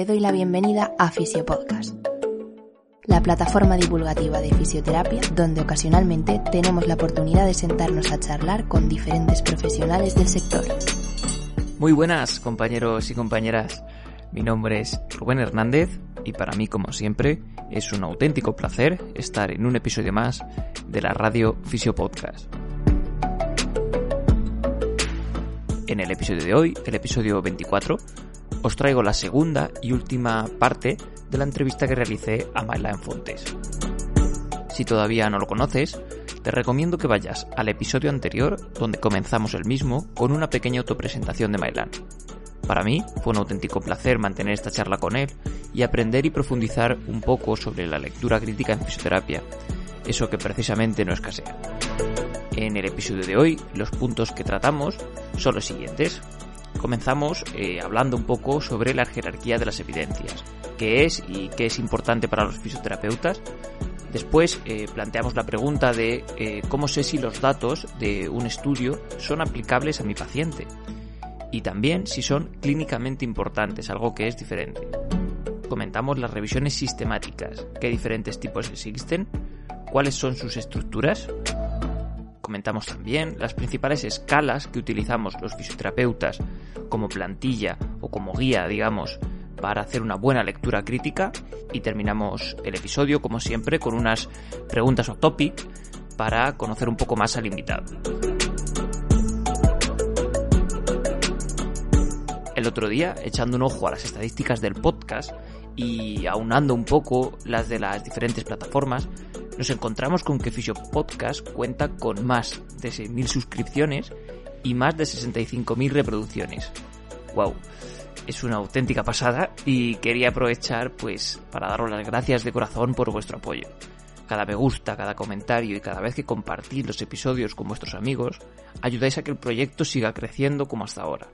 te doy la bienvenida a Fisiopodcast, la plataforma divulgativa de fisioterapia donde ocasionalmente tenemos la oportunidad de sentarnos a charlar con diferentes profesionales del sector. Muy buenas compañeros y compañeras, mi nombre es Rubén Hernández y para mí como siempre es un auténtico placer estar en un episodio más de la radio Fisiopodcast. En el episodio de hoy, el episodio 24, os traigo la segunda y última parte de la entrevista que realicé a Mylan Fontes. Si todavía no lo conoces, te recomiendo que vayas al episodio anterior donde comenzamos el mismo con una pequeña autopresentación de Mylan. Para mí fue un auténtico placer mantener esta charla con él y aprender y profundizar un poco sobre la lectura crítica en fisioterapia, eso que precisamente no escasea. En el episodio de hoy, los puntos que tratamos son los siguientes. Comenzamos eh, hablando un poco sobre la jerarquía de las evidencias, qué es y qué es importante para los fisioterapeutas. Después eh, planteamos la pregunta de eh, cómo sé si los datos de un estudio son aplicables a mi paciente y también si son clínicamente importantes, algo que es diferente. Comentamos las revisiones sistemáticas, qué diferentes tipos existen, cuáles son sus estructuras, comentamos también las principales escalas que utilizamos los fisioterapeutas como plantilla o como guía, digamos, para hacer una buena lectura crítica y terminamos el episodio, como siempre, con unas preguntas o topic para conocer un poco más al invitado. El otro día, echando un ojo a las estadísticas del podcast y aunando un poco las de las diferentes plataformas, nos encontramos con que Fisio Podcast cuenta con más de 6.000 suscripciones y más de 65.000 reproducciones. ¡Wow! Es una auténtica pasada y quería aprovechar pues para daros las gracias de corazón por vuestro apoyo. Cada me gusta, cada comentario y cada vez que compartís los episodios con vuestros amigos, ayudáis a que el proyecto siga creciendo como hasta ahora.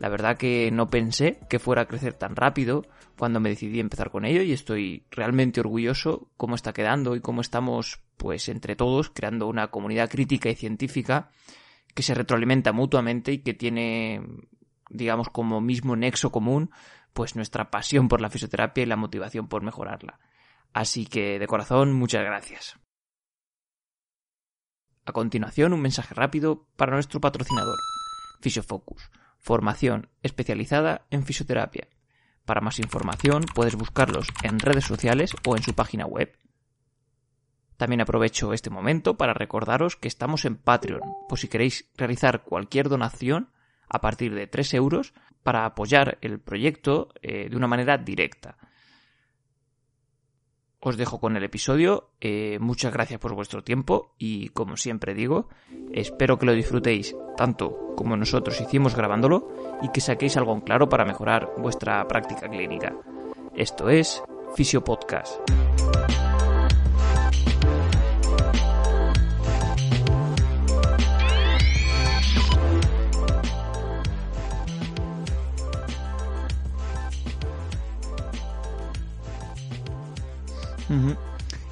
La verdad que no pensé que fuera a crecer tan rápido cuando me decidí empezar con ello y estoy realmente orgulloso cómo está quedando y cómo estamos pues entre todos creando una comunidad crítica y científica que se retroalimenta mutuamente y que tiene digamos como mismo nexo común pues nuestra pasión por la fisioterapia y la motivación por mejorarla. Así que de corazón muchas gracias. A continuación un mensaje rápido para nuestro patrocinador, Fisiofocus formación especializada en fisioterapia. Para más información puedes buscarlos en redes sociales o en su página web. También aprovecho este momento para recordaros que estamos en Patreon, por si queréis realizar cualquier donación a partir de 3 euros para apoyar el proyecto eh, de una manera directa os dejo con el episodio. Eh, muchas gracias por vuestro tiempo y como siempre digo, espero que lo disfrutéis tanto como nosotros hicimos grabándolo y que saquéis algo en claro para mejorar vuestra práctica clínica. Esto es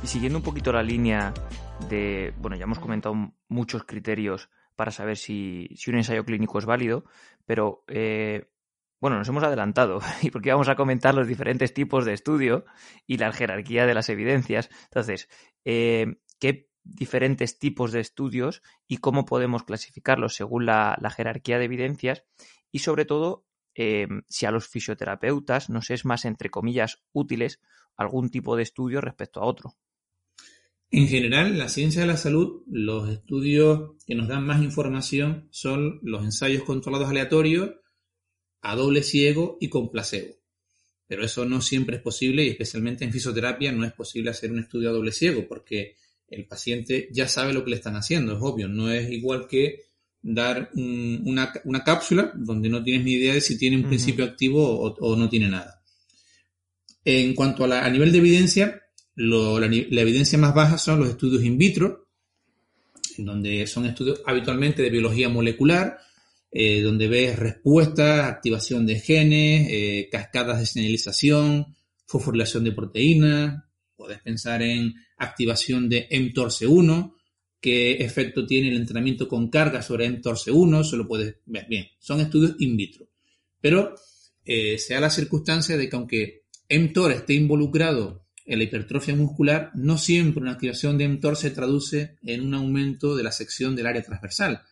Y siguiendo un poquito la línea de, bueno, ya hemos comentado muchos criterios para saber si, un ensayo clínico es válido, pero eh, bueno, nos hemos adelantado y porque vamos a comentar los diferentes tipos de estudio y la jerarquía de las evidencias. Entonces, eh, ¿qué diferentes tipos de estudios y cómo podemos clasificarlos según la, jerarquía de evidencias? Y sobre todo, eh, si a los fisioterapeutas nos es más, entre comillas, útiles algún tipo de estudio respecto a otro. En general, en la ciencia de la salud, los estudios que nos dan más información son los ensayos controlados aleatorios, a doble ciego y con placebo. Pero eso no siempre es posible y especialmente en fisioterapia no es posible hacer un estudio a doble ciego porque el paciente ya sabe lo que le están haciendo, es obvio, no es igual que dar una, cápsula donde no tienes ni idea de si tiene un principio activo o no tiene nada. En cuanto a, la, a nivel de evidencia, la, evidencia más baja son los estudios in vitro, en donde son estudios habitualmente de biología molecular, eh, donde ves respuestas, activación de genes, eh, cascadas de señalización, fosforilación de proteínas, puedes pensar en activación de mTORC1, qué efecto tiene el entrenamiento con carga sobre mTORC1, eso lo puedes ver bien. Son estudios in vitro. Pero eh, se da la circunstancia de que aunque mTOR esté involucrado en la hipertrofia muscular, no siempre una activación de mTOR se traduce en un aumento de la sección del área transversal.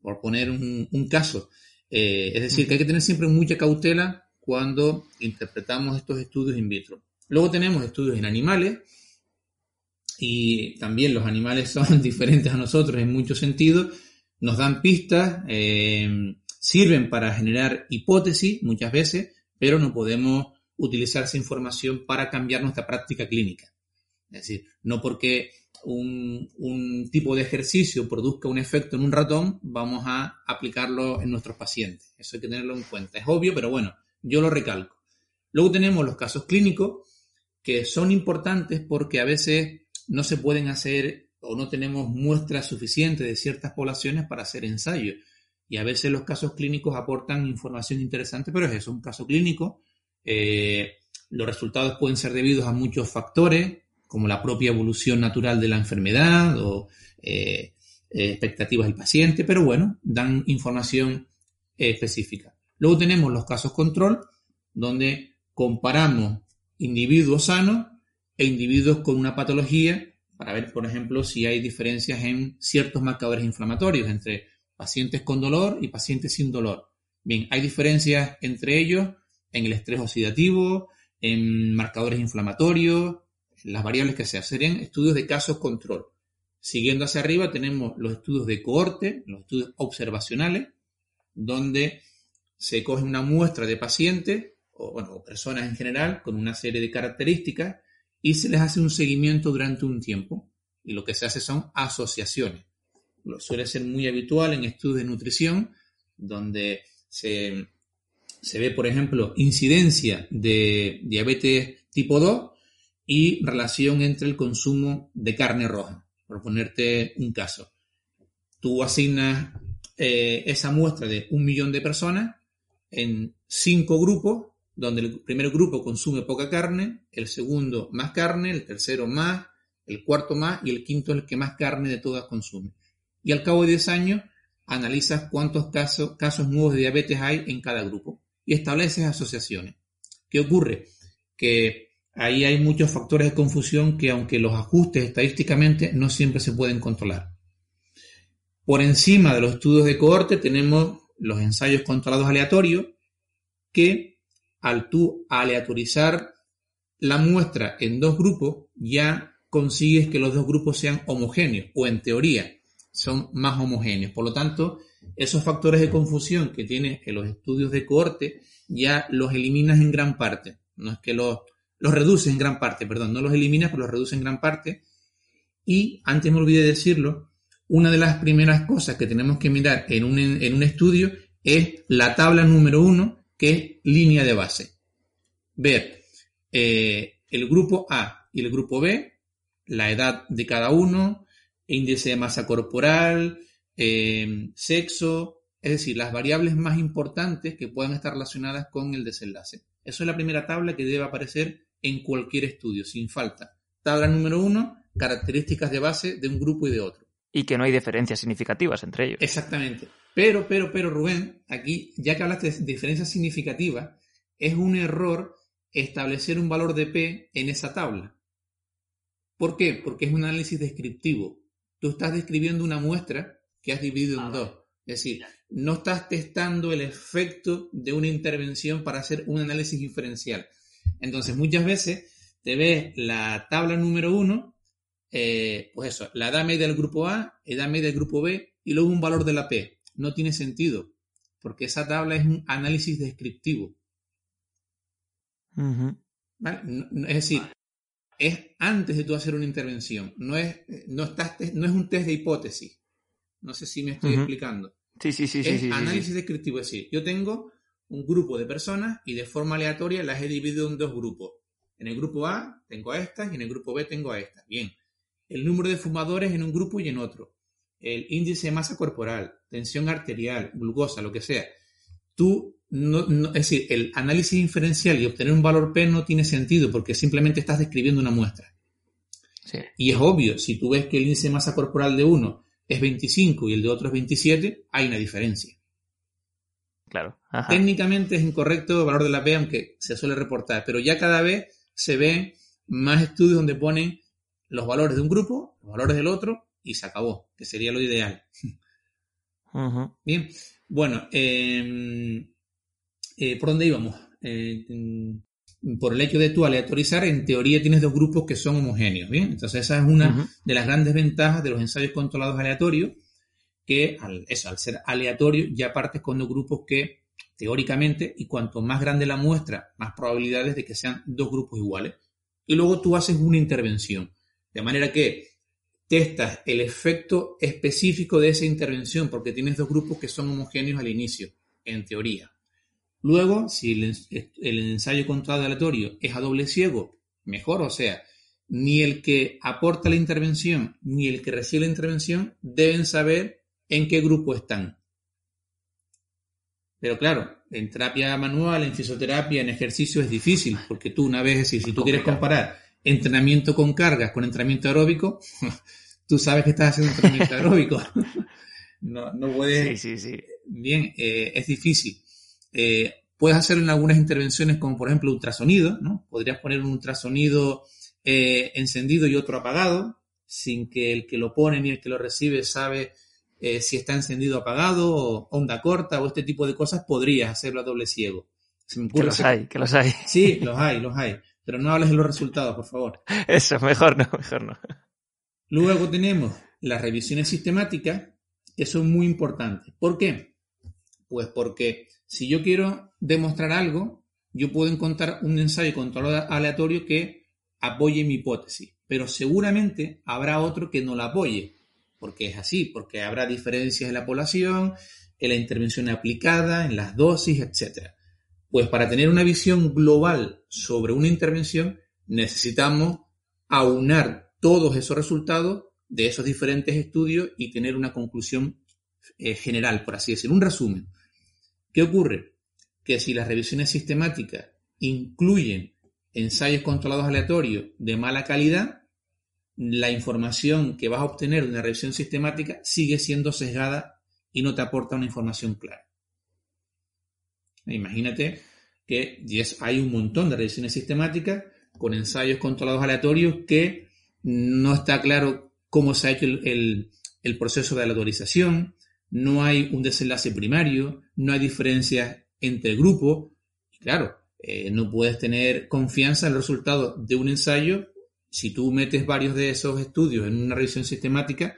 Por poner un, caso. Eh, es decir, que hay que tener siempre mucha cautela cuando interpretamos estos estudios in vitro. Luego tenemos estudios en animales, y también los animales son diferentes a nosotros en muchos sentidos, nos dan pistas, eh, sirven para generar hipótesis muchas veces, pero no podemos utilizar esa información para cambiar nuestra práctica clínica. Es decir, no porque un, tipo de ejercicio produzca un efecto en un ratón, vamos a aplicarlo en nuestros pacientes. Eso hay que tenerlo en cuenta. Es obvio, pero bueno, yo lo recalco. Luego tenemos los casos clínicos, que son importantes porque a veces no se pueden hacer o no tenemos muestras suficientes de ciertas poblaciones para hacer ensayos. Y a veces los casos clínicos aportan información interesante, pero es eso, un caso clínico. Eh, los resultados pueden ser debidos a muchos factores, como la propia evolución natural de la enfermedad o eh, eh, expectativas del paciente, pero bueno, dan información específica. Luego tenemos los casos control, donde comparamos individuos sanos e individuos con una patología para ver, por ejemplo, si hay diferencias en ciertos marcadores inflamatorios entre pacientes con dolor y pacientes sin dolor. Bien, hay diferencias entre ellos en el estrés oxidativo, en marcadores inflamatorios, las variables que se Serían estudios de casos control. Siguiendo hacia arriba tenemos los estudios de cohorte, los estudios observacionales, donde se coge una muestra de pacientes o, bueno, personas en general con una serie de características y se les hace un seguimiento durante un tiempo. Y lo que se hace son asociaciones. Lo suele ser muy habitual en estudios de nutrición, donde se, ve, por ejemplo, incidencia de diabetes tipo 2 y relación entre el consumo de carne roja, por ponerte un caso. Tú asignas eh, esa muestra de un millón de personas en cinco grupos donde el primer grupo consume poca carne, el segundo más carne, el tercero más, el cuarto más y el quinto el que más carne de todas consume. Y al cabo de 10 años analizas cuántos casos, casos nuevos de diabetes hay en cada grupo y estableces asociaciones. ¿Qué ocurre? Que ahí hay muchos factores de confusión que aunque los ajustes estadísticamente no siempre se pueden controlar. Por encima de los estudios de cohorte tenemos los ensayos controlados aleatorios que al tú aleatorizar la muestra en dos grupos, ya consigues que los dos grupos sean homogéneos, o en teoría son más homogéneos. Por lo tanto, esos factores de confusión que tienes en los estudios de cohorte, ya los eliminas en gran parte. No es que los, los reduces en gran parte, perdón, no los eliminas, pero los reduces en gran parte. Y antes me olvidé decirlo, una de las primeras cosas que tenemos que mirar en un, en un estudio es la tabla número uno que es línea de base. Ver eh, el grupo A y el grupo B, la edad de cada uno, índice de masa corporal, eh, sexo, es decir, las variables más importantes que puedan estar relacionadas con el desenlace. Eso es la primera tabla que debe aparecer en cualquier estudio, sin falta. Tabla número uno, características de base de un grupo y de otro. Y que no hay diferencias significativas entre ellos. Exactamente. Pero, pero, pero, Rubén, aquí, ya que hablaste de diferencias significativas, es un error establecer un valor de P en esa tabla. ¿Por qué? Porque es un análisis descriptivo. Tú estás describiendo una muestra que has dividido en ah, dos. Es decir, no estás testando el efecto de una intervención para hacer un análisis diferencial. Entonces, muchas veces te ves la tabla número uno, eh, pues eso, la edad media del grupo A, edad media del grupo B y luego un valor de la P no tiene sentido, porque esa tabla es un análisis descriptivo. es decir, es antes de tú hacer una intervención, no es, no estás, no es un test de hipótesis. No sé si me estoy explicando. Sí, sí, sí. Es sí, análisis descriptivo, es decir, yo tengo un grupo de personas y de forma aleatoria las he dividido en dos grupos. En el grupo A tengo a estas y en el grupo B tengo a estas. Bien. El número de fumadores en un grupo y en otro el índice de masa corporal, tensión arterial, glucosa, lo que sea, tú, no, es decir, el análisis inferencial y obtener un valor P no tiene sentido porque simplemente estás describiendo una muestra. Y es obvio, si tú ves que el índice de masa corporal de uno es 25 y el de otro es 27, hay una diferencia. claro. Técnicamente es incorrecto el valor de la P, aunque se suele reportar, pero ya cada vez se ven más estudios donde ponen los valores de un grupo, los valores del otro, y se acabó, que sería lo ideal. Bien, bueno, em, eh, ¿por dónde íbamos? Eh, por el hecho de tú aleatorizar, en teoría tienes dos grupos que son homogéneos, ¿bien? Entonces esa es una de las grandes ventajas de los ensayos controlados aleatorios, que al, eso, al ser aleatorio ya partes con dos grupos que teóricamente, y cuanto más grande la muestra, más probabilidades de que sean dos grupos iguales. Y luego tú haces una intervención, de manera que testas el efecto específico de esa intervención, porque tienes dos grupos que son homogéneos al inicio, en teoría. Luego, si el, ensayo controlado aleatorio es a doble ciego, mejor, o sea, ni el que aporta la intervención ni el que recibe la intervención deben saber en qué grupo están. Pero claro, en terapia manual, en fisioterapia, en ejercicio es difícil, porque tú una vez, si, si tú quieres comparar entrenamiento con cargas con entrenamiento aeróbico, tú sabes que estás haciendo entrenamiento aeróbico. no, no puedes. Sí, sí, sí. Bien, eh, es difícil. Eh, puedes hacer en algunas intervenciones como por ejemplo ultrasonido, ¿no? Podrías poner un ultrasonido eh, encendido y otro apagado, sin que el que lo pone ni el que lo recibe sabe eh, si está encendido o apagado, o onda corta o este tipo de cosas, podrías hacerlo a doble ciego. que los hay, que los hay. Sí, los hay, los hay. Pero no hables de los resultados, por favor. Eso, mejor no, mejor no. Luego tenemos las revisiones sistemáticas, que son muy importantes. ¿Por qué? Pues porque si yo quiero demostrar algo, yo puedo encontrar un ensayo controlado aleatorio que apoye mi hipótesis, pero seguramente habrá otro que no la apoye, porque es así, porque habrá diferencias en la población, en la intervención aplicada, en las dosis, etc. Pues para tener una visión global sobre una intervención necesitamos aunar todos esos resultados de esos diferentes estudios y tener una conclusión eh, general, por así decirlo, un resumen. ¿Qué ocurre? Que si las revisiones sistemáticas incluyen ensayos controlados aleatorios de mala calidad, la información que vas a obtener de una revisión sistemática sigue siendo sesgada y no te aporta una información clara. Imagínate que hay un montón de revisiones sistemáticas con ensayos controlados aleatorios que no está claro cómo se ha hecho el, el proceso de aleatorización, no hay un desenlace primario, no hay diferencias entre grupos. claro, eh, no puedes tener confianza en el resultado de un ensayo si tú metes varios de esos estudios en una revisión sistemática,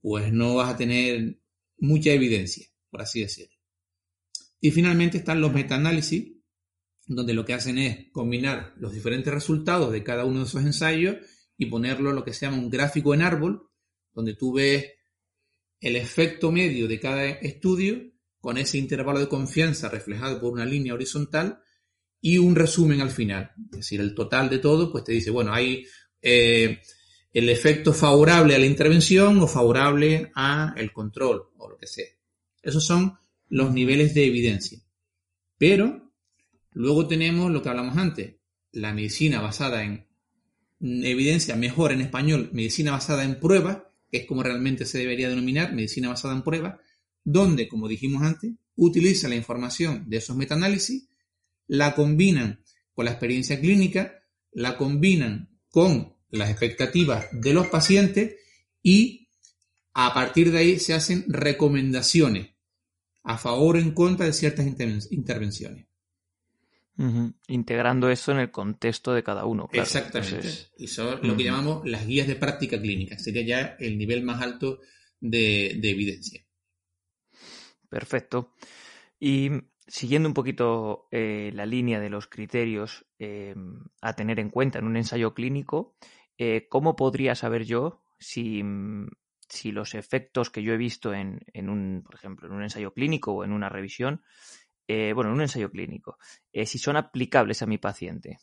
pues no vas a tener mucha evidencia, por así decirlo. Y finalmente están los metaanálisis, donde lo que hacen es combinar los diferentes resultados de cada uno de esos ensayos y ponerlo lo que se llama un gráfico en árbol, donde tú ves el efecto medio de cada estudio con ese intervalo de confianza reflejado por una línea horizontal y un resumen al final. Es decir, el total de todo, pues te dice, bueno, hay eh, el efecto favorable a la intervención o favorable a el control o lo que sea. Esos son los niveles de evidencia. Pero luego tenemos lo que hablamos antes, la medicina basada en evidencia, mejor en español, medicina basada en pruebas, que es como realmente se debería denominar, medicina basada en pruebas, donde, como dijimos antes, utiliza la información de esos metaanálisis, la combinan con la experiencia clínica, la combinan con las expectativas de los pacientes y a partir de ahí se hacen recomendaciones a favor o en contra de ciertas intervenciones. Integrando eso en el contexto de cada uno. Exactamente. y son lo que llamamos las guías de práctica clínica. Sería ya el nivel más alto de, evidencia. Perfecto. Y siguiendo un poquito eh, la línea de los criterios eh, a tener en cuenta en un ensayo clínico, eh, ¿cómo podría saber yo si, si, los efectos que yo he visto en, en, un, por ejemplo, en un ensayo clínico o en una revisión, eh, bueno, en un ensayo clínico, eh, si son aplicables a mi paciente,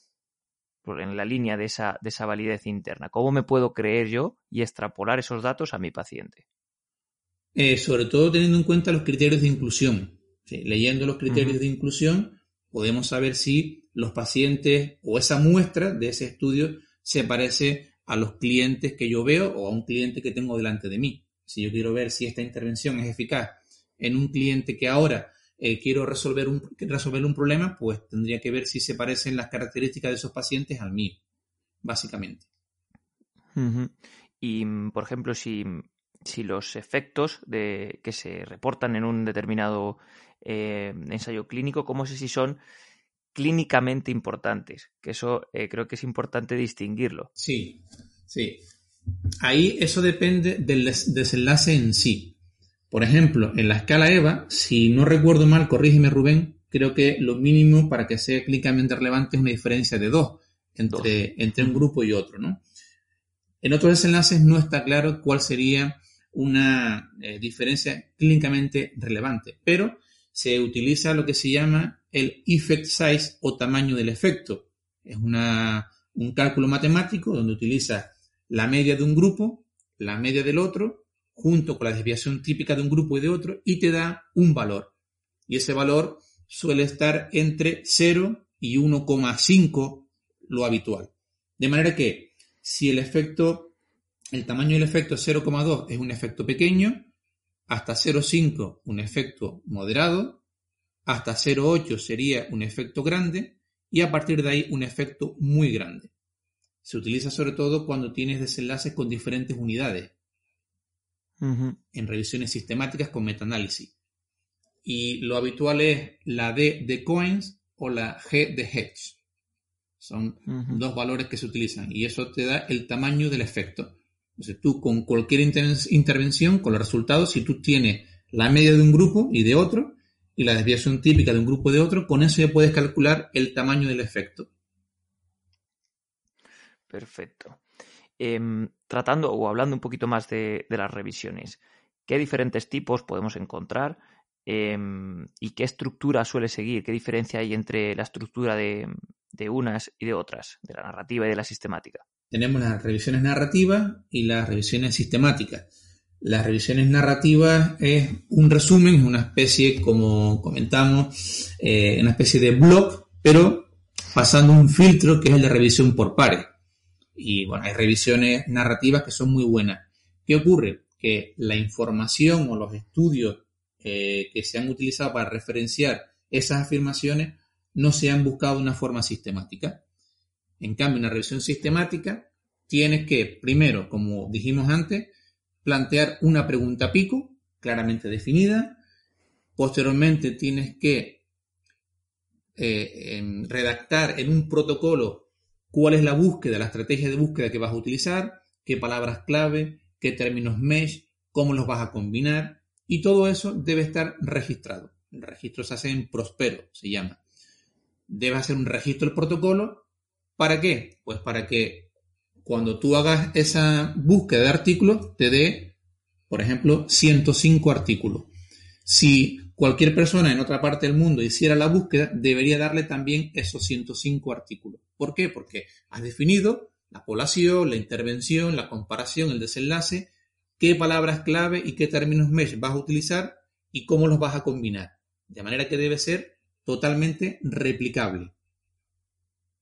en la línea de esa, de esa validez interna. ¿Cómo me puedo creer yo y extrapolar esos datos a mi paciente? Eh, sobre todo teniendo en cuenta los criterios de inclusión. Leyendo los criterios de inclusión, podemos saber si los pacientes o esa muestra de ese estudio se parece a los clientes que yo veo o a un cliente que tengo delante de mí. Si yo quiero ver si esta intervención es eficaz en un cliente que ahora eh, quiero resolver un, resolver un problema, pues tendría que ver si se parecen las características de esos pacientes al mío, básicamente. Y, por ejemplo, si, si los efectos de, que se reportan en un determinado eh, ensayo clínico, ¿cómo sé si son clínicamente importantes? Que eso eh, creo que es importante distinguirlo. Sí, sí. Ahí eso depende del desenlace en sí. Por ejemplo, en la escala EVA, si no recuerdo mal, corrígeme Rubén, creo que lo mínimo para que sea clínicamente relevante es una diferencia de 2 entre, entre un grupo y otro, ¿no? En otros desenlaces no está claro cuál sería una eh, diferencia clínicamente relevante, pero se utiliza lo que se llama el effect size o tamaño del efecto. Es una, un cálculo matemático donde utiliza la media de un grupo, la media del otro, junto con la desviación típica de un grupo y de otro, y te da un valor. Y ese valor suele estar entre 0 y 1,5 lo habitual. De manera que si el efecto, el tamaño del efecto 0,2 es un efecto pequeño, hasta 0,5 un efecto moderado, hasta 0,8 sería un efecto grande y a partir de ahí un efecto muy grande. Se utiliza sobre todo cuando tienes desenlaces con diferentes unidades. En revisiones sistemáticas con metaanálisis. Y lo habitual es la D de Coins o la G de Hedge. Son dos valores que se utilizan y eso te da el tamaño del efecto. Entonces tú con cualquier intervención, con los resultados, si tú tienes la media de un grupo y de otro, y la desviación típica de un grupo de otro, con eso ya puedes calcular el tamaño del efecto. Perfecto. Em, tratando o hablando un poquito más de, las revisiones, ¿qué diferentes tipos podemos encontrar em, y qué estructura suele seguir? ¿Qué diferencia hay entre la estructura de, unas y de otras, de la narrativa y de la sistemática? Tenemos las revisiones narrativas y las revisiones sistemáticas. Las revisiones narrativas es un resumen, una especie, como comentamos, eh, una especie de blog, pero pasando un filtro que es el de revisión por pares. Y bueno, hay revisiones narrativas que son muy buenas. ¿Qué ocurre? Que la información o los estudios eh, que se han utilizado para referenciar esas afirmaciones no se han buscado de una forma sistemática. En cambio, una revisión sistemática tienes que, primero, como dijimos antes, plantear una pregunta pico, claramente definida. Posteriormente tienes que eh, em, redactar en un protocolo cuál es la búsqueda, la estrategia de búsqueda que vas a utilizar, qué palabras clave, qué términos mesh, cómo los vas a combinar y todo eso debe estar registrado. El registro se hace en Prospero, se llama. Debes hacer un registro del protocolo. ¿Para qué? Pues para que cuando tú hagas esa búsqueda de artículos te dé, por ejemplo, 105 artículos. Si cualquier persona en otra parte del mundo hiciera la búsqueda, debería darle también esos 105 artículos. ¿Por qué? Porque has definido la población, la intervención, la comparación, el desenlace, qué palabras clave y qué términos mesh vas a utilizar y cómo los vas a combinar. De manera que debe ser totalmente replicable.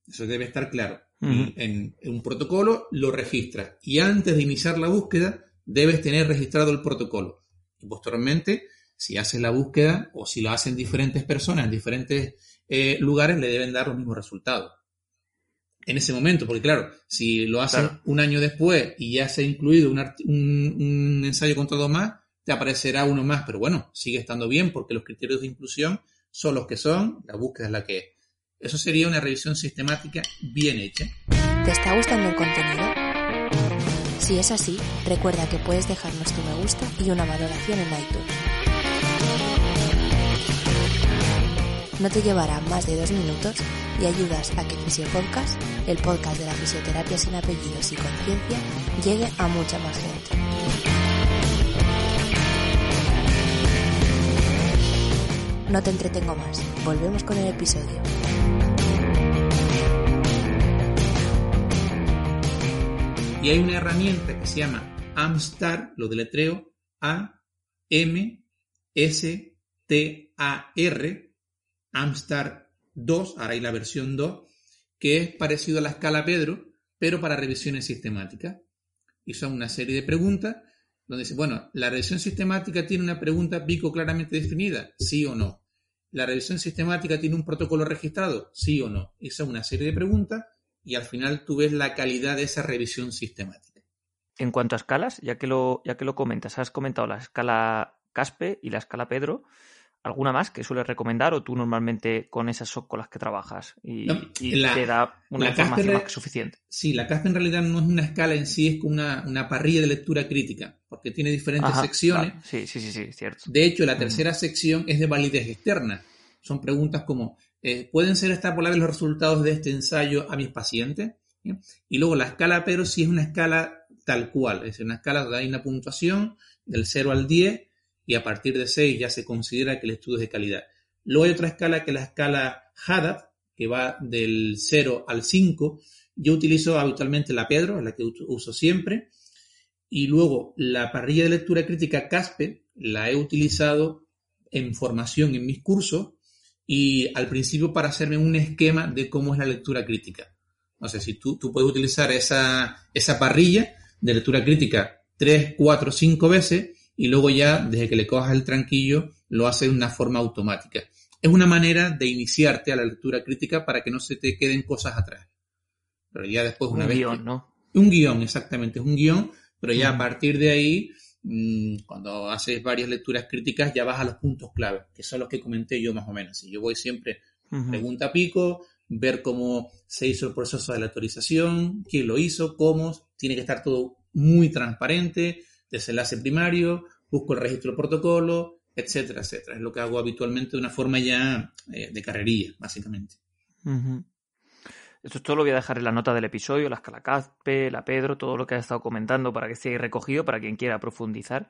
Eso debe estar claro. en, un protocolo lo registras y antes de iniciar la búsqueda debes tener registrado el protocolo. Y posteriormente si haces la búsqueda o si lo hacen diferentes personas en diferentes eh, lugares, le deben dar los mismos resultados. En ese momento, porque claro, si lo hacen un año después y ya se ha incluido un, un, ensayo con todo más, te aparecerá uno más, pero bueno, sigue estando bien porque los criterios de inclusión son los que son, la búsqueda es la que es. Eso sería una revisión sistemática bien hecha. ¿Te está gustando el contenido? Si es así, recuerda que puedes dejarnos tu me gusta y una valoración en iTunes. No te llevará más de dos minutos y ayudas a que Fisiopodcast, el podcast de la fisioterapia sin apellidos y conciencia, llegue a mucha más gente. No te entretengo más, volvemos con el episodio. Y hay una herramienta que se llama Amstar, lo deletreo A M S T A R Amstar 2, ahora hay la versión 2, que es parecido a la escala Pedro, pero para revisiones sistemáticas. Y son una serie de preguntas donde dice, bueno, la revisión sistemática tiene una pregunta pico claramente definida, sí o no. ¿La revisión sistemática tiene un protocolo registrado? Sí o no. Esa es una serie de preguntas y al final tú ves la calidad de esa revisión sistemática. En cuanto a escalas, ya que lo, ya que lo comentas, has comentado la escala Caspe y la escala Pedro. ¿Alguna más que sueles recomendar o tú normalmente con esas son con las que trabajas y, te da una información más que suficiente? Sí, la CASP en realidad no es una escala en sí, es como una, parrilla de lectura crítica, porque tiene diferentes secciones. Sí, sí, sí, sí, cierto. De hecho, la tercera sección es de validez externa. Son preguntas como, eh, ¿pueden ser extrapolables los resultados de este ensayo a mis pacientes? Y luego la escala Pedro sí es una escala tal cual, es una escala donde hay una puntuación del 0 al 10 y a partir de 6 ya se considera que el estudio es de calidad. Luego hay otra escala que es la escala Haddad, que va del 0 al 5. Yo utilizo habitualmente la Pedro, la que uso siempre. Y luego la parrilla de lectura crítica CASPE la he utilizado en formación en mis cursos y al principio para hacerme un esquema de cómo es la lectura crítica. No sé, si tú, tú puedes utilizar esa, esa parrilla de lectura crítica 3, 4, 5 veces y luego ya, desde que le cojas el tranquillo, lo hace de una forma automática. Es una manera de iniciarte a la lectura crítica para que no se te queden cosas atrás. Pero ya después una un guion, ¿no? Un guion, exactamente, es un guion, pero ya a partir de ahí, mm, cuando haces varias lecturas críticas, ya vas a los puntos clave, que son los que comenté yo más o menos. Y yo voy siempre, pregunta pico, ver cómo se hizo el proceso de la autorización, quién lo hizo, cómo, tiene que estar todo muy transparente, desenlace primario, busco el registro del protocolo, etcétera, etcétera. Es lo que hago habitualmente de una forma ya eh, de carrería, básicamente. Esto todo lo voy a dejar en la nota del episodio, la escala CASPE, la Pedro, todo lo que has estado comentando para que esté recogido, para quien quiera profundizar.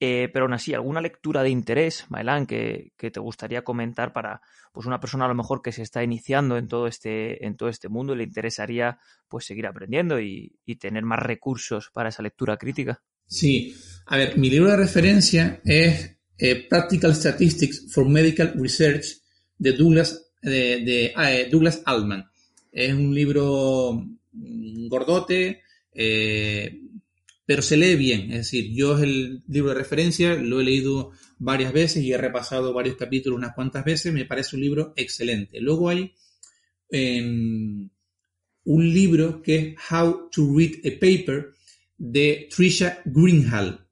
Eh, pero aún así, ¿alguna lectura de interés, Maelán, que, te gustaría comentar para pues una persona a lo mejor que se está iniciando en todo este, en todo este mundo y le interesaría pues seguir aprendiendo y tener más recursos para esa lectura crítica? Sí, a ver, mi libro de referencia es eh, Practical Statistics for Medical Research de Douglas, de, ah, eh, Douglas Altman. Es un libro gordote, eh, pero se lee bien. Es decir, yo es el libro de referencia, lo he leído varias veces y he repasado varios capítulos unas cuantas veces. Me parece un libro excelente. Luego hay em, un libro que es How to Read a Paper de Trisha Greenhall.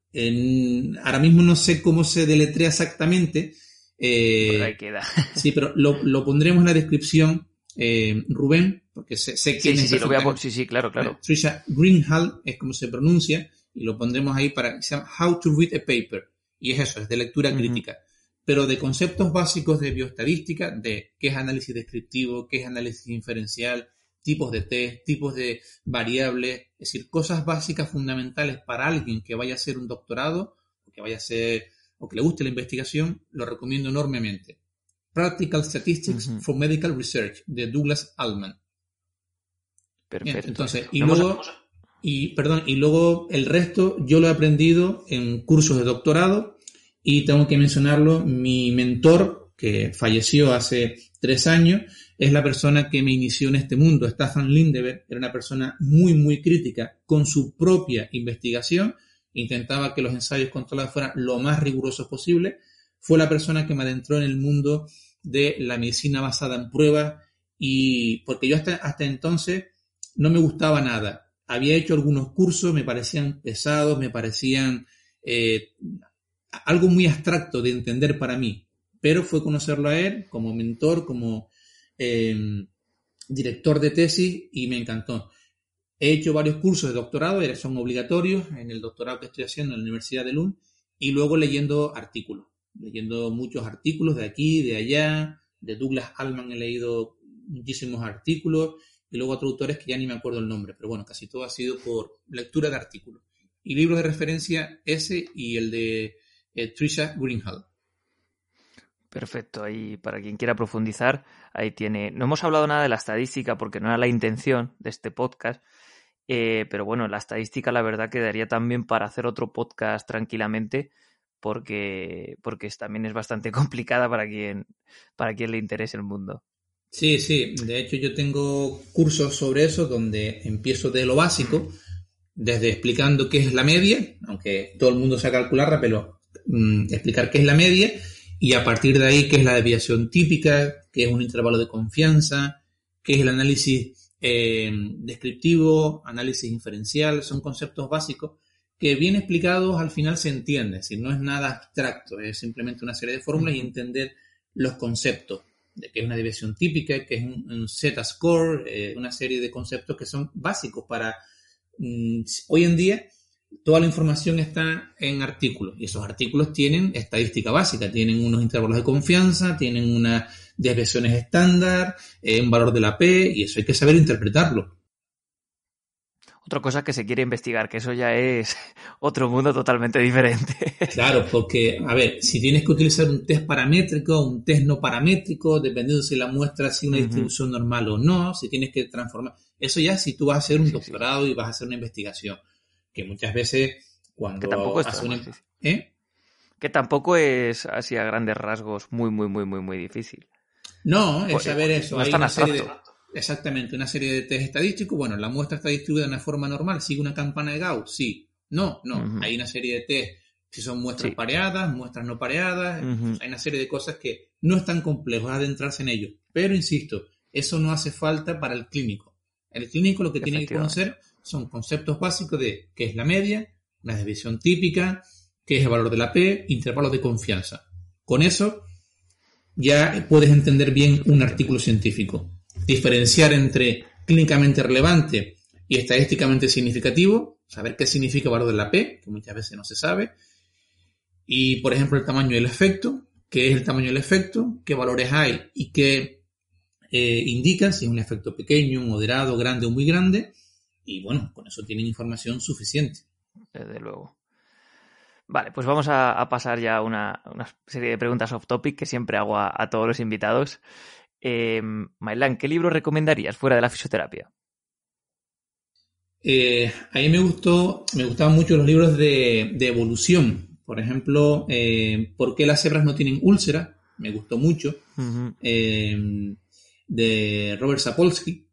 ahora mismo no sé cómo se deletrea exactamente. Eh, ahí queda. sí, pero lo, pondremos en la descripción, eh, Rubén, porque sé, sé quién sí, es. Sí, lo voy a sí, sí, claro, claro. Trisha Greenhall es como se pronuncia, y lo pondremos ahí para se llama How to Read a Paper. Y es eso, es de lectura crítica. Pero de conceptos básicos de bioestadística, de qué es análisis descriptivo, qué es análisis inferencial, tipos de test, tipos de variables, es decir, cosas básicas fundamentales para alguien que vaya a hacer un doctorado o que vaya a ser o que le guste la investigación, lo recomiendo enormemente. Practical Statistics for Medical Research de Douglas Altman. Perfecto. entonces, y luego, y, perdón, y luego el resto yo lo he aprendido en cursos de doctorado y tengo que mencionarlo, mi mentor, que falleció hace tres años, es la persona que me inició en este mundo. Staffan Lindeberg era una persona muy, muy crítica con su propia investigación. Intentaba que los ensayos controlados fueran lo más rigurosos posible. Fue la persona que me adentró en el mundo de la medicina basada en pruebas y porque yo hasta, hasta entonces no me gustaba nada. Había hecho algunos cursos, me parecían pesados, me parecían eh, algo muy abstracto de entender para mí, pero fue conocerlo a él como mentor, como Em, director de tesis y me encantó. He hecho varios cursos de doctorado, son obligatorios en el doctorado que estoy haciendo en la Universidad de Lund y luego leyendo artículos, leyendo muchos artículos de aquí, de allá, de Douglas Allman he leído muchísimos artículos y luego otros autores que ya ni me acuerdo el nombre, pero bueno, casi todo ha sido por lectura de artículos. Y libros de referencia ese y el de eh, Trisha Greenhall. Perfecto, ahí para quien quiera profundizar, ahí tiene. No hemos hablado nada de la estadística porque no era la intención de este podcast, eh, pero bueno, la estadística la verdad quedaría también para hacer otro podcast tranquilamente porque, porque también es bastante complicada para quien, para quien le interese el mundo. Sí, sí, de hecho yo tengo cursos sobre eso donde empiezo de lo básico, desde explicando qué es la media, aunque todo el mundo sabe calcularla, pero mm, explicar qué es la media y a partir de ahí qué es la desviación típica, qué es un intervalo de confianza, qué es el análisis eh, descriptivo, análisis inferencial, son conceptos básicos que bien explicados al final se entiende, si no es nada abstracto, es simplemente una serie de fórmulas y entender los conceptos, de que es una desviación típica, que es un, Z-score, eh, una serie de conceptos que son básicos para... Mm, hoy en día toda la información está en artículos y esos artículos tienen estadística básica, tienen unos intervalos de confianza, tienen unas desviaciones estándar, eh, un valor de la P y eso hay que saber interpretarlo. Otra cosa que se quiere investigar, que eso ya es otro mundo totalmente diferente. Claro, porque, a ver, si tienes que utilizar un test paramétrico, un test no paramétrico, dependiendo si la muestra es una distribución normal o no, si tienes que transformar, eso ya si tú vas a hacer un doctorado y vas a hacer una investigación que muchas veces cuando que tampoco es ¿Eh? que tampoco es así a grandes rasgos muy muy muy muy muy difícil. No es saber eso. Hay una serie exactamente una serie de test estadísticos. Bueno la muestra está distribuida de una forma normal. Sigue una campana de Gauss sí. No no. Hay una serie de test si son muestras pareadas muestras no pareadas. Hay una serie de cosas que no es tan complejo adentrarse en ello. Pero insisto eso no hace falta para el clínico. El clínico lo que tiene que conocer son conceptos básicos de qué es la media, la desviación típica, qué es el valor de la P, intervalos de confianza. Con eso ya puedes entender bien un artículo científico. Diferenciar entre clínicamente relevante y estadísticamente significativo, saber qué significa valor de la P, que muchas veces no se sabe, y por ejemplo el tamaño del efecto, qué es el tamaño del efecto, qué valores hay y qué eh, indican si es un efecto pequeño, moderado, grande o muy grande, y bueno, con eso tienen información suficiente. Desde luego. Vale, pues vamos a, pasar ya a una, serie de preguntas off topic que siempre hago a, todos los invitados. Eh, ¿qué libro recomendarías fuera de la fisioterapia? Eh, a mí me gustó, me gustaban mucho los libros de, evolución. Por ejemplo, eh, ¿Por qué las cebras no tienen úlcera? Me gustó mucho. Eh, de Robert Sapolsky.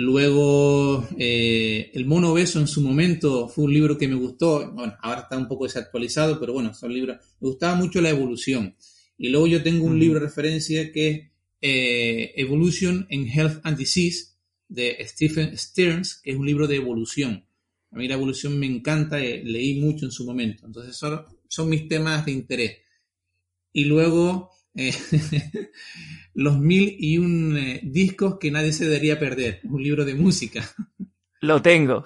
Luego, eh, El mono beso en su momento fue un libro que me gustó. Bueno, ahora está un poco desactualizado, pero bueno, son libros. Me gustaba mucho la evolución. Y luego yo tengo un libro de referencia que es eh, Evolution in Health and Disease de Stephen Stearns, que es un libro de evolución. A mí la evolución me encanta, eh, leí mucho en su momento. Entonces, son, son mis temas de interés. Y luego, Los mil y un eh, discos que nadie se debería perder. Un libro de música. Lo tengo.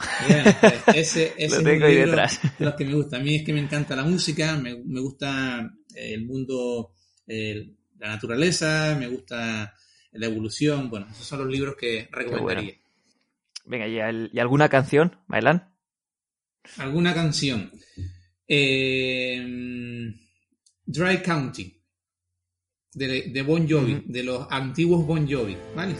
Pues, ese, Lo tengo ahí detrás. Los que me gusta. A mí es que me encanta la música, me, gusta eh, el mundo, la naturaleza, me gusta la evolución. Bueno, esos son los libros que recomendaría. Venga, ¿y, alguna canción, Mailan? ¿Alguna canción? Eh, Dry County de, Bon Jovi, de los antiguos Bon Jovi, ¿vale?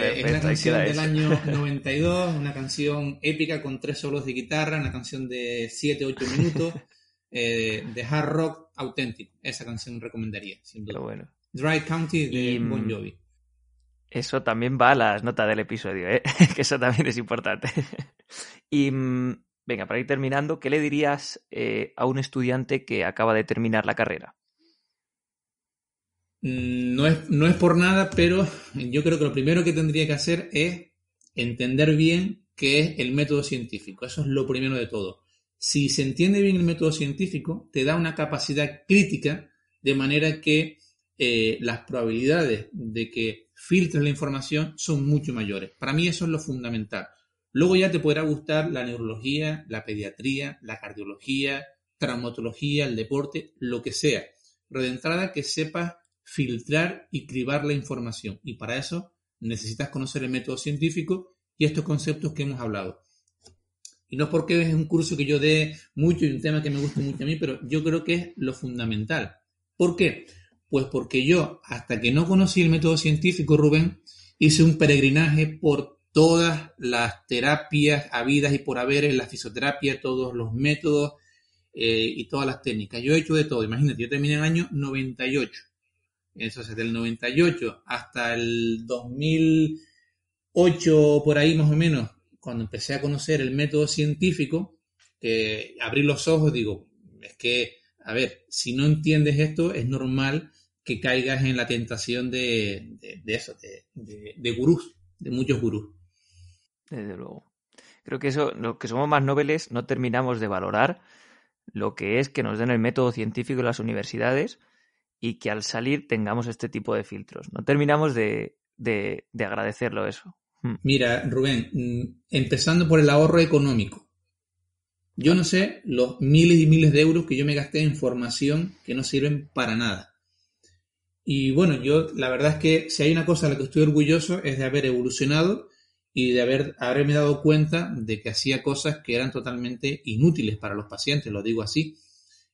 Es una canción del año 92, una canción épica con tres solos de guitarra, una canción de 7-8 minutos, eh, de hard rock auténtico. Esa canción recomendaría, sin duda. Bueno. Dry County de Bon mm, Jovi. Eso también va a las notas del episodio, ¿eh? que eso también es importante. y mm, venga, para ir terminando, ¿qué le dirías eh, a un estudiante que acaba de terminar la carrera? Mm, no es, no es por nada, pero yo creo que lo primero que tendría que hacer es entender bien qué es el método científico. Eso es lo primero de todo. Si se entiende bien el método científico, te da una capacidad crítica de manera que eh, las probabilidades de que filtres la información son mucho mayores. Para mí eso es lo fundamental. Luego ya te podrá gustar la neurología, la pediatría, la cardiología, traumatología, el deporte, lo que sea. Pero de entrada que sepas filtrar y cribar la información. Y para eso necesitas conocer el método científico y estos conceptos que hemos hablado. Y no es porque es un curso que yo dé mucho y un tema que me guste mucho a mí, pero yo creo que es lo fundamental. ¿Por qué? Pues porque yo, hasta que no conocí el método científico, Rubén, hice un peregrinaje por todas las terapias habidas y por haber en la fisioterapia, todos los métodos eh, y todas las técnicas. Yo he hecho de todo. Imagínate, yo terminé en el año 98. Entonces, del 98 hasta el 2008, por ahí más o menos, cuando empecé a conocer el método científico, que abrí los ojos, digo, es que, a ver, si no entiendes esto, es normal que caigas en la tentación de, de, eso, de, de, gurús, de muchos gurús. Desde luego. Creo que eso, lo que somos más nobles, no terminamos de valorar lo que es que nos den el método científico en las universidades y que al salir tengamos este tipo de filtros. No terminamos de, de, agradecerlo eso. Hmm. Mira, Rubén, mm, empezando por el ahorro económico. Yo no sé los miles y miles de euros que yo me gasté en formación que no sirven para nada. Y bueno, yo la verdad es que si hay una cosa a la que estoy orgulloso es de haber evolucionado y de haber, haberme dado cuenta de que hacía cosas que eran totalmente inútiles para los pacientes, lo digo así.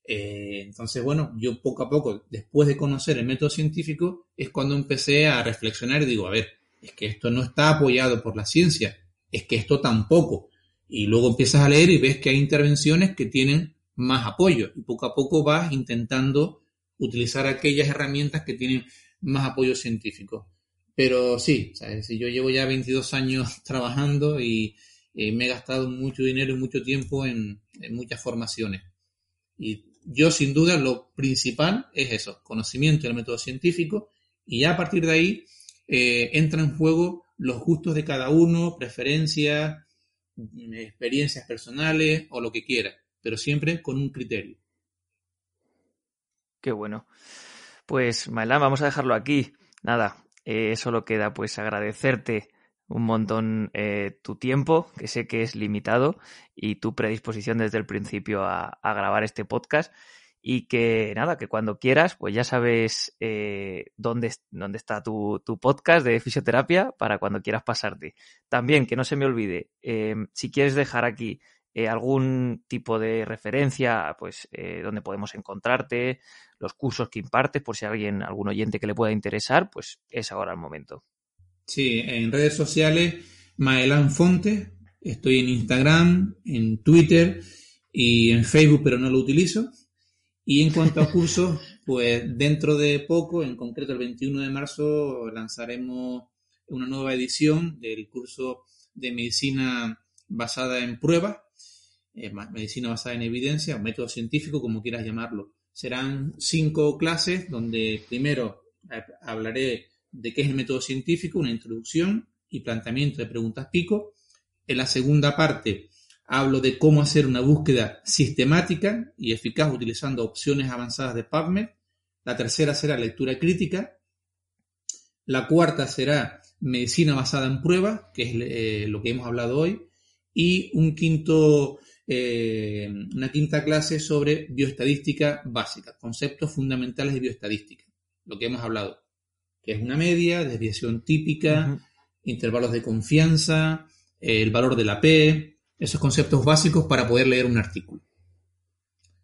Eh, entonces, bueno, yo poco a poco, después de conocer el método científico, es cuando empecé a reflexionar y digo, a ver, es que esto no está apoyado por la ciencia, es que esto tampoco. Y luego empiezas a leer y ves que hay intervenciones que tienen más apoyo y poco a poco vas intentando utilizar aquellas herramientas que tienen más apoyo científico. Pero sí, si yo llevo ya 22 años trabajando y me he gastado mucho dinero y mucho tiempo en, muchas formaciones. Y yo sin duda lo principal es eso, conocimiento del método científico y a partir de ahí eh, entra en juego los gustos de cada uno, preferencias, experiencias personales o lo que quiera, pero siempre con un criterio. Qué bueno. Pues Mailán, vamos a dejarlo aquí. Nada, eh, solo queda pues agradecerte un montón eh, tu tiempo, que sé que es limitado, y tu predisposición desde el principio a, grabar este podcast. Y que nada, que cuando quieras, pues ya sabes eh, dónde, dónde está tu, tu, podcast de fisioterapia para cuando quieras pasarte. También, que no se me olvide, si quieres dejar aquí eh, algún tipo de referencia, pues eh, donde podemos encontrarte, los cursos que impartes, por si alguien, algún oyente que le pueda interesar, pues es ahora el momento. Sí, en redes sociales, Maelan Fonte, estoy en Instagram, en Twitter y en Facebook, pero no lo utilizo. Y en cuanto a cursos, pues dentro de poco, en concreto el 21 de marzo, lanzaremos una nueva edición del curso de medicina basada en pruebas, medicina basada en evidencia, o método científico, como quieras llamarlo. Serán cinco clases donde primero eh, hablaré de qué es el método científico, una introducción y planteamiento de preguntas pico. En la segunda parte hablo de cómo hacer una búsqueda sistemática y eficaz utilizando opciones avanzadas de PubMed. La tercera será lectura crítica. La cuarta será medicina basada en pruebas, que es eh, lo que hemos hablado hoy y un quinto, eh, una quinta clase sobre bioestadística básica, conceptos fundamentales de bioestadística, lo que hemos hablado, que es una media, desviación típica, intervalos de confianza, el valor de la P, esos conceptos básicos para poder leer un artículo.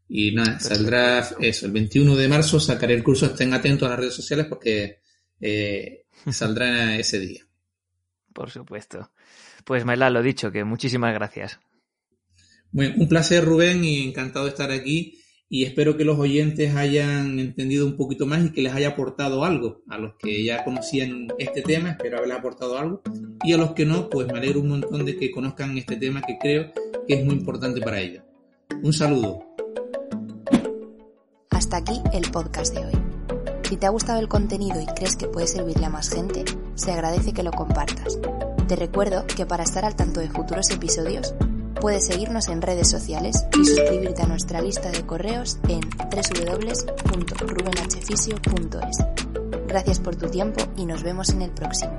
Y nada, saldrá eso, el 21 de marzo sacaré el curso, estén atentos a las redes sociales porque eh, saldrá ese día. Por supuesto. Pues Maila, lo dicho, que muchísimas gracias. Bueno, un placer Rubén y encantado de estar aquí y espero que los oyentes hayan entendido un poquito más y que les haya aportado algo. A los que ya conocían este tema, espero haberles aportado algo. Y a los que no, pues me alegro un montón de que conozcan este tema que creo que es muy importante para ellos. Un saludo. Hasta aquí el podcast de hoy. Si te ha gustado el contenido y crees que puede servirle a más gente, se agradece que lo compartas. Te recuerdo que para estar al tanto de futuros episodios, puedes seguirnos en redes sociales y suscribirte a nuestra lista de correos en www.rubenhfisio.es. Gracias por tu tiempo y nos vemos en el próximo.